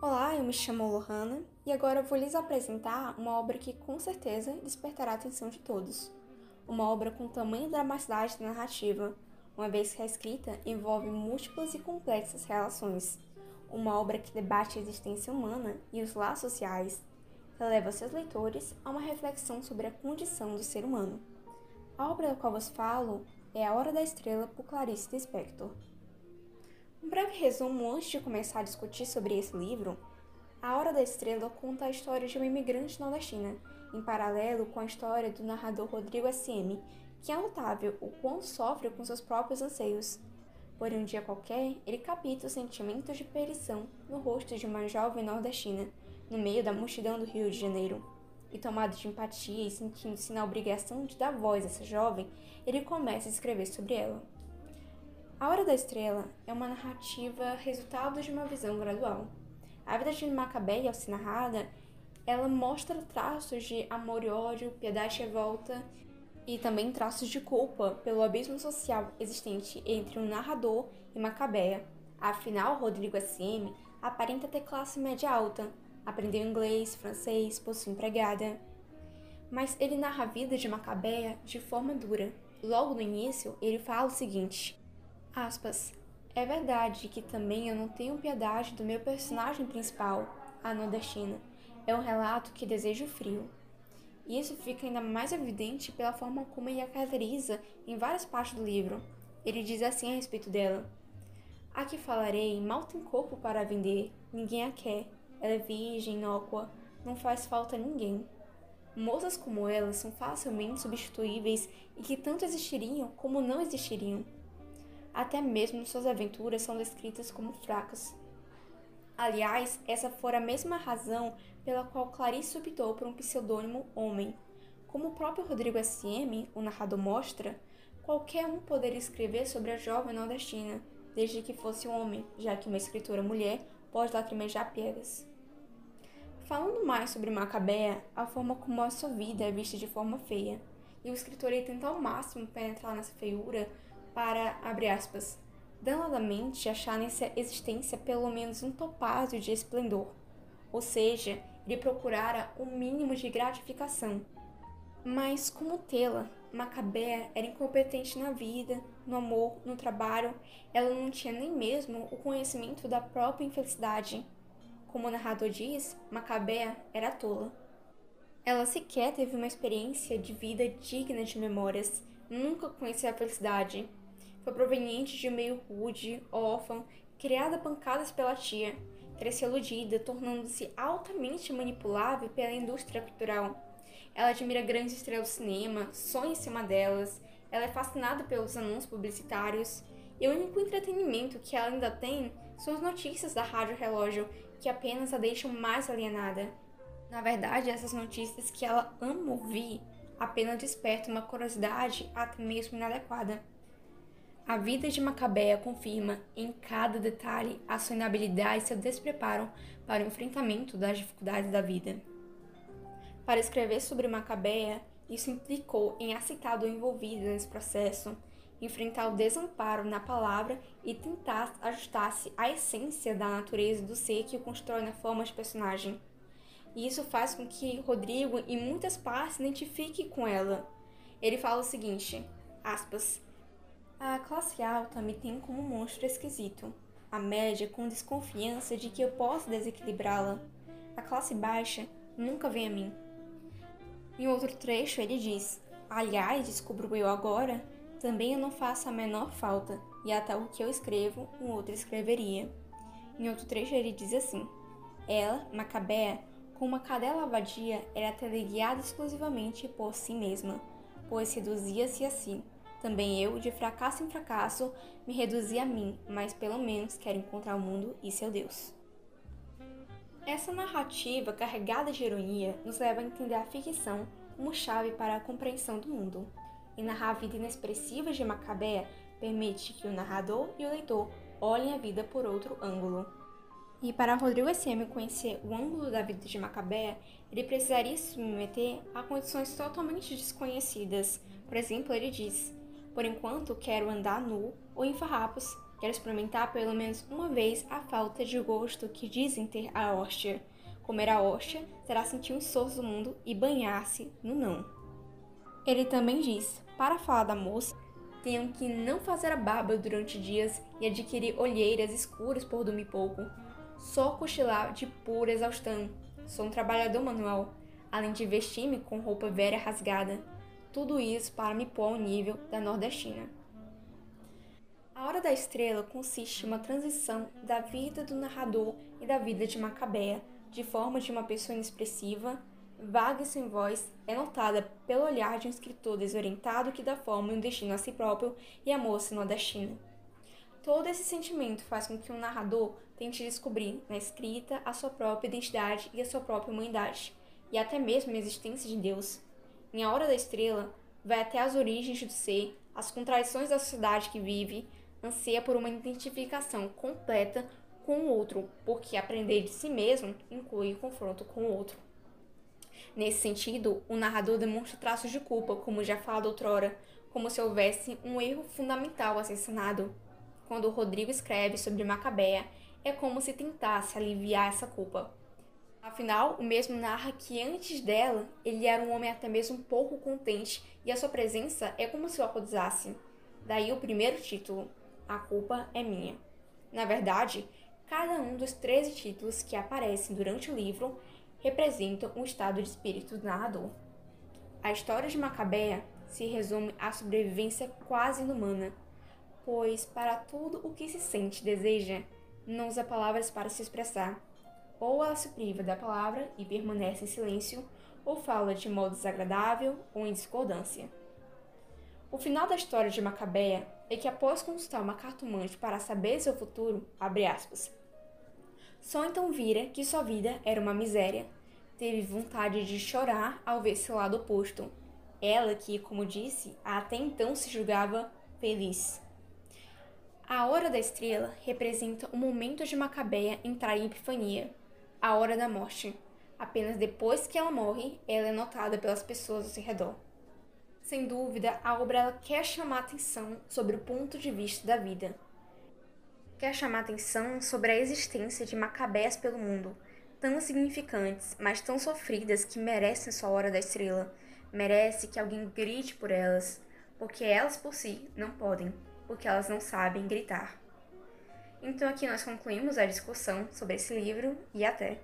Olá, eu me chamo Lohana e agora vou lhes apresentar uma obra que com certeza despertará a atenção de todos. Uma obra com tamanha dramaticidade narrativa, uma vez que a escrita envolve múltiplas e complexas relações. Uma obra que debate a existência humana e os laços sociais, que leva seus leitores a uma reflexão sobre a condição do ser humano. A obra da qual vos falo é A Hora da Estrela, por Clarice Lispector. Um breve resumo antes de começar a discutir sobre esse livro. A Hora da Estrela conta a história de uma imigrante nordestina, em paralelo com a história do narrador Rodrigo S.M., que é notável o quanto sofre com seus próprios anseios. Por um dia qualquer, ele capta os sentimentos de perição no rosto de uma jovem nordestina, no meio da multidão do Rio de Janeiro. E tomado de empatia e sentindo-se na obrigação de dar voz a essa jovem, ele começa a escrever sobre ela. A Hora da Estrela é uma narrativa resultado de uma visão gradual. A vida de Macabeia, ao ser narrada, ela mostra traços de amor e ódio, piedade e revolta, e também traços de culpa pelo abismo social existente entre o narrador e Macabeia. Afinal, Rodrigo S.M. aparenta ter classe média alta, aprendeu inglês, francês, possui empregada. Mas ele narra a vida de Macabeia de forma dura. Logo no início, ele fala o seguinte: Aspas. É verdade que também eu não tenho piedade do meu personagem principal, a nordestina. É um relato que desejo frio. E isso fica ainda mais evidente pela forma como ele a caracteriza em várias partes do livro. Ele diz assim a respeito dela: A que falarei mal tem corpo para vender, ninguém a quer. Ela é virgem, inócua, não faz falta a ninguém. Moças como ela são facilmente substituíveis e que tanto existiriam como não existiriam. Até mesmo suas aventuras são descritas como fracas. Aliás, essa fora a mesma razão pela qual Clarice optou por um pseudônimo homem. Como o próprio Rodrigo S.M., o narrador mostra, qualquer um poderia escrever sobre a jovem nordestina, desde que fosse um homem, já que uma escritora mulher pode lacrimejar piegas. Falando mais sobre Macabea, a forma como a sua vida é vista de forma feia, e o escritor tenta ao máximo penetrar nessa feiura para, abre aspas, danadamente achar nessa existência pelo menos um topázio de esplendor, ou seja, ele procurara o um mínimo de gratificação. Mas como tê-la, Macabea era incompetente na vida, no amor, no trabalho, ela não tinha nem mesmo o conhecimento da própria infelicidade. Como o narrador diz, Macabea era tola. Ela sequer teve uma experiência de vida digna de memórias, nunca conheceu a felicidade, foi proveniente de um meio rude, órfão, criada a pancadas pela tia. Cresceu iludida, tornando-se altamente manipulável pela indústria cultural. Ela admira grandes estrelas do cinema, sonha em cima delas, ela é fascinada pelos anúncios publicitários, e o único entretenimento que ela ainda tem são as notícias da Rádio Relógio, que apenas a deixam mais alienada. Na verdade, essas notícias que ela ama ouvir apenas despertam uma curiosidade até mesmo inadequada. A vida de Macabea confirma em cada detalhe a sua inabilidade e seu despreparo para o enfrentamento das dificuldades da vida. Para escrever sobre Macabea, isso implicou em aceitar do envolvido nesse processo, enfrentar o desamparo na palavra e tentar ajustar-se à essência da natureza do ser que o constrói na forma de personagem. E isso faz com que Rodrigo, em muitas partes, se identifique com ela. Ele fala o seguinte, aspas, a classe alta me tem como um monstro esquisito. A média com desconfiança de que eu posso desequilibrá-la. A classe baixa nunca vem a mim. Em outro trecho ele diz: Aliás, descubro eu agora, também eu não faço a menor falta, e até o que eu escrevo, um outro escreveria. Em outro trecho ele diz assim: Ela, Macabea, com uma cadela vadia, era teleguiada exclusivamente por si mesma, pois seduzia-se a si. Também eu, de fracasso em fracasso, me reduzi a mim, mas pelo menos quero encontrar o mundo e seu Deus. Essa narrativa carregada de ironia nos leva a entender a ficção como chave para a compreensão do mundo. E narrar a vida inexpressiva de Macabea permite que o narrador e o leitor olhem a vida por outro ângulo. E para Rodrigo S.M. conhecer o ângulo da vida de Macabea, ele precisaria se submeter a condições totalmente desconhecidas. Por exemplo, ele diz: por enquanto, quero andar nu ou em farrapos, Quero experimentar pelo menos uma vez a falta de gosto que dizem ter a hóstia. Comer a hóstia será sentir o esforço do mundo e banhar-se no não. Ele também diz, para falar da moça, tenham que não fazer a barba durante dias e adquirir olheiras escuras por dormir pouco. Só cochilar de pura exaustão. Sou um trabalhador manual, além de vestir-me com roupa velha rasgada. Tudo isso para me pôr ao nível da nordestina. A Hora da Estrela consiste em uma transição da vida do narrador e da vida de Macabea, de forma de uma pessoa inexpressiva, vaga e sem voz, é notada pelo olhar de um escritor desorientado que dá forma e um destino a si próprio e a moça nordestina. Todo esse sentimento faz com que o narrador tente descobrir na escrita a sua própria identidade e a sua própria humanidade, e até mesmo a existência de Deus. Em A Hora da Estrela, vai até as origens do ser, as contradições da sociedade que vive, anseia por uma identificação completa com o outro, porque aprender de si mesmo inclui o confronto com o outro. Nesse sentido, o narrador demonstra traços de culpa, como já falado outrora, como se houvesse um erro fundamental a ser. Quando Rodrigo escreve sobre Macabea, é como se tentasse aliviar essa culpa. Afinal, o mesmo narra que antes dela, ele era um homem até mesmo pouco contente e a sua presença é como se o acusasse. Daí o primeiro título, a culpa é minha. Na verdade, cada um dos 13 títulos que aparecem durante o livro representa um estado de espírito do narrador. A história de Macabea se resume à sobrevivência quase inumana, pois para tudo o que se sente e deseja, não usa palavras para se expressar. Ou ela se priva da palavra e permanece em silêncio, ou fala de modo desagradável ou em discordância. O final da história de Macabea é que após consultar uma cartomante para saber seu futuro, abre aspas, só então vira que sua vida era uma miséria. Teve vontade de chorar ao ver seu lado oposto. Ela que, como disse, até então se julgava feliz. A hora da estrela representa o momento de Macabeia entrar em epifania, a hora da morte. Apenas depois que ela morre, ela é notada pelas pessoas ao seu redor. Sem dúvida, a obra quer chamar atenção sobre o ponto de vista da vida. Quer chamar atenção sobre a existência de macabés pelo mundo, tão significantes, mas tão sofridas que merecem sua hora da estrela. Merece que alguém grite por elas, porque elas por si não podem, porque elas não sabem gritar. Então aqui nós concluímos a discussão sobre esse livro e até!